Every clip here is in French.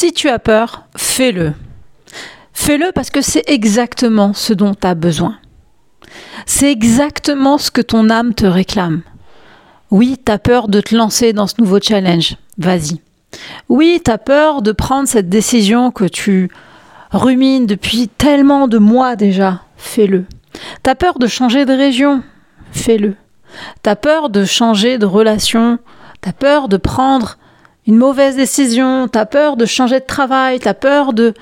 Si tu as peur, fais-le. Fais-le parce que c'est exactement ce dont tu as besoin. C'est exactement ce que ton âme te réclame. Oui, tu as peur de te lancer dans ce nouveau challenge. Vas-y. Oui, tu as peur de prendre cette décision que tu rumines depuis tellement de mois déjà. Fais-le. Tu as peur de changer de région. Fais-le. Tu as peur de changer de relation. Tu as peur de prendre une mauvaise décision. Tu peur de changer de travail. Tu peur de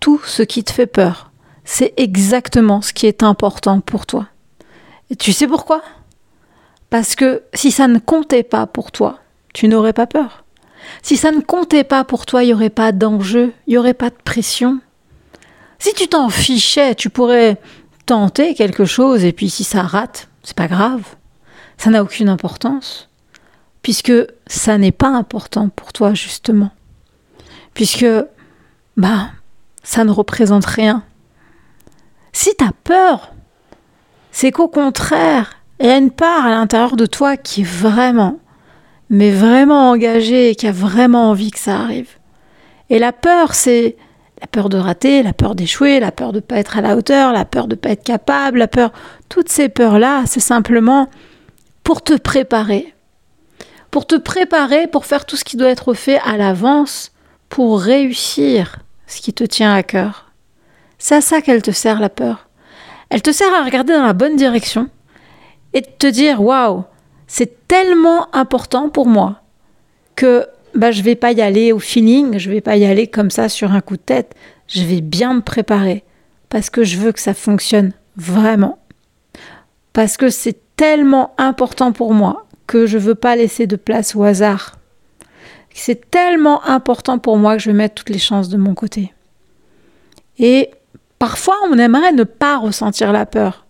tout ce qui te fait peur. C'est exactement ce qui est important pour toi. Et tu sais pourquoi? Parce que si ça ne comptait pas pour toi, tu n'aurais pas peur. Si ça ne comptait pas pour toi, il n'y aurait pas d'enjeu, il n'y aurait pas de pression. Si tu t'en fichais, tu pourrais tenter quelque chose et puis si ça rate, c'est pas grave. Ça n'a aucune importance. Puisque ça n'est pas important pour toi, justement. Puisque, bah, ça ne représente rien. Si tu as peur, c'est qu'au contraire, il y a une part à l'intérieur de toi qui est vraiment, mais vraiment engagée et qui a vraiment envie que ça arrive. Et la peur, c'est la peur de rater, la peur d'échouer, la peur de ne pas être à la hauteur, la peur de ne pas être capable, la peur. Toutes ces peurs-là, c'est simplement pour te préparer. Pour te préparer, pour faire tout ce qui doit être fait à l'avance, pour réussir ce qui te tient à cœur. C'est à ça qu'elle te sert la peur. Elle te sert à regarder dans la bonne direction et te dire waouh, c'est tellement important pour moi que bah, je vais pas y aller au feeling, je vais pas y aller comme ça sur un coup de tête. Je vais bien me préparer parce que je veux que ça fonctionne vraiment. Parce que c'est tellement important pour moi que je veux pas laisser de place au hasard. C'est tellement important pour moi que je vais mettre toutes les chances de mon côté. Et parfois, on aimerait ne pas ressentir la peur.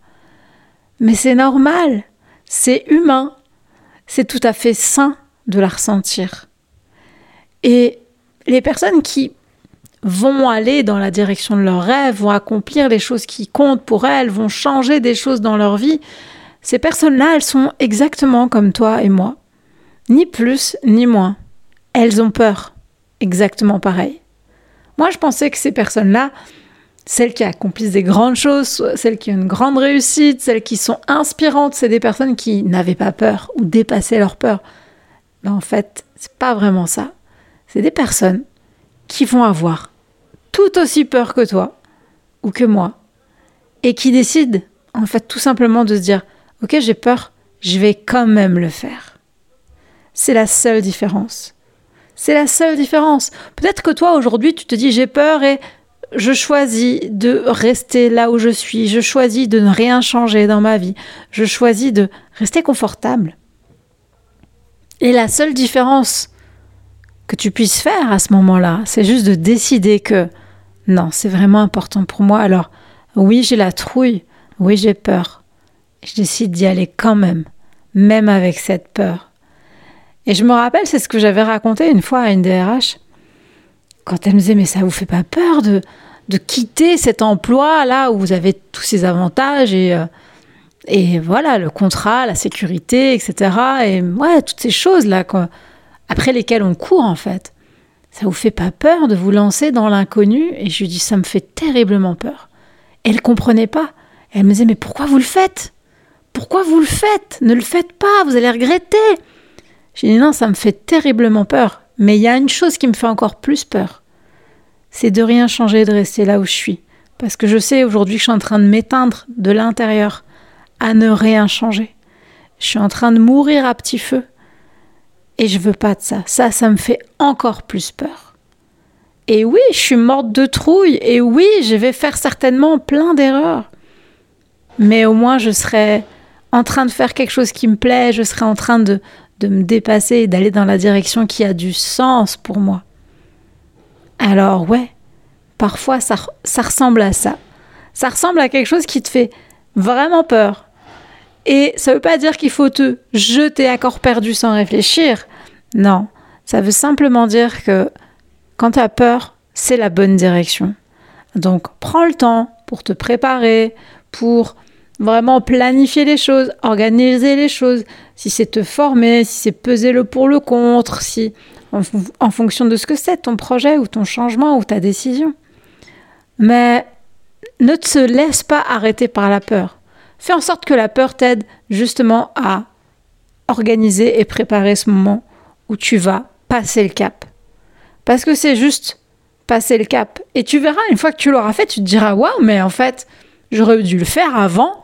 Mais c'est normal, c'est humain, c'est tout à fait sain de la ressentir. Et les personnes qui vont aller dans la direction de leurs rêves, vont accomplir les choses qui comptent pour elles, vont changer des choses dans leur vie, ces personnes-là, elles sont exactement comme toi et moi. Ni plus, ni moins. Elles ont peur. Exactement pareil. Moi, je pensais que ces personnes-là, celles qui accomplissent des grandes choses, celles qui ont une grande réussite, celles qui sont inspirantes, c'est des personnes qui n'avaient pas peur ou dépassaient leur peur. Mais en fait, c'est pas vraiment ça c'est des personnes qui vont avoir tout aussi peur que toi ou que moi et qui décident en fait tout simplement de se dire ok j'ai peur, je vais quand même le faire. C'est la seule différence. C'est la seule différence. Peut-être que toi aujourd'hui tu te dis j'ai peur et je choisis de rester là où je suis, je choisis de ne rien changer dans ma vie, je choisis de rester confortable. Et la seule différence que tu puisses faire à ce moment-là. C'est juste de décider que non, c'est vraiment important pour moi. Alors, oui, j'ai la trouille, oui, j'ai peur. Je décide d'y aller quand même, même avec cette peur. Et je me rappelle, c'est ce que j'avais raconté une fois à une DRH, quand elle me disait, mais ça vous fait pas peur de, de quitter cet emploi là où vous avez tous ces avantages et, euh, et voilà, le contrat, la sécurité, etc. Et ouais, toutes ces choses là, après lesquels on court en fait. Ça vous fait pas peur de vous lancer dans l'inconnu? Et je lui dis, ça me fait terriblement peur. Elle comprenait pas. Elle me disait, mais pourquoi vous le faites? Pourquoi vous le faites? Ne le faites pas, vous allez regretter. J'ai dit, non, ça me fait terriblement peur. Mais il y a une chose qui me fait encore plus peur. C'est de rien changer, de rester là où je suis. Parce que je sais aujourd'hui que je suis en train de m'éteindre de l'intérieur à ne rien changer. Je suis en train de mourir à petit feu et je veux pas de ça. Ça, ça me fait encore plus peur. Et oui, je suis morte de trouille. Et oui, je vais faire certainement plein d'erreurs. Mais au moins, je serai en train de faire quelque chose qui me plaît. Je serai en train de, de me dépasser et d'aller dans la direction qui a du sens pour moi. Alors ouais, parfois ça, ça ressemble à ça. Ça ressemble à quelque chose qui te fait vraiment peur. Et ça ne veut pas dire qu'il faut te jeter à corps perdu sans réfléchir. Non, ça veut simplement dire que quand tu as peur, c'est la bonne direction. Donc prends le temps pour te préparer, pour vraiment planifier les choses, organiser les choses, si c'est te former, si c'est peser le pour le contre, si en, fonction de ce que c'est, ton projet ou ton changement ou ta décision. Mais ne te laisse pas arrêter par la peur. Fais en sorte que la peur t'aide justement à organiser et préparer ce moment où tu vas passer le cap. Parce que c'est juste passer le cap. Et tu verras, une fois que tu l'auras fait, tu te diras Waouh, mais en fait, j'aurais dû le faire avant.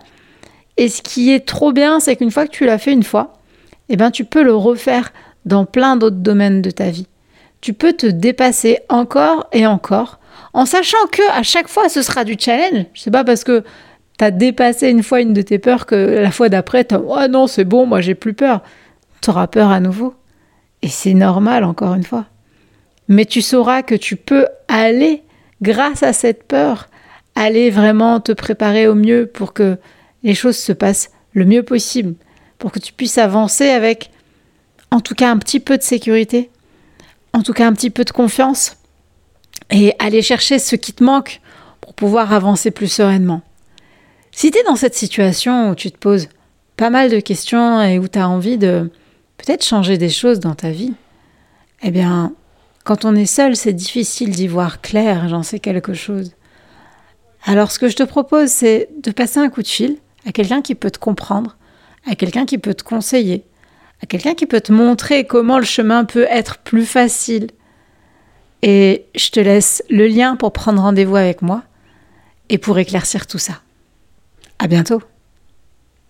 Et ce qui est trop bien, c'est qu'une fois que tu l'as fait une fois, eh ben, tu peux le refaire dans plein d'autres domaines de ta vie. Tu peux te dépasser encore et encore en sachant que à chaque fois ce sera du challenge. C'est pas parce que tu as dépassé une fois une de tes peurs que la fois d'après tu oh non, c'est bon, moi j'ai plus peur. Tu auras peur à nouveau. Et c'est normal encore une fois. Mais tu sauras que tu peux aller grâce à cette peur aller vraiment te préparer au mieux pour que les choses se passent le mieux possible, pour que tu puisses avancer avec en tout cas un petit peu de sécurité, en tout cas un petit peu de confiance, et aller chercher ce qui te manque pour pouvoir avancer plus sereinement. Si tu es dans cette situation où tu te poses pas mal de questions et où tu as envie de peut-être changer des choses dans ta vie, eh bien, quand on est seul, c'est difficile d'y voir clair, j'en sais quelque chose. Alors ce que je te propose, c'est de passer un coup de fil à quelqu'un qui peut te comprendre, à quelqu'un qui peut te conseiller, à quelqu'un qui peut te montrer comment le chemin peut être plus facile. Et je te laisse le lien pour prendre rendez-vous avec moi et pour éclaircir tout ça. À bientôt!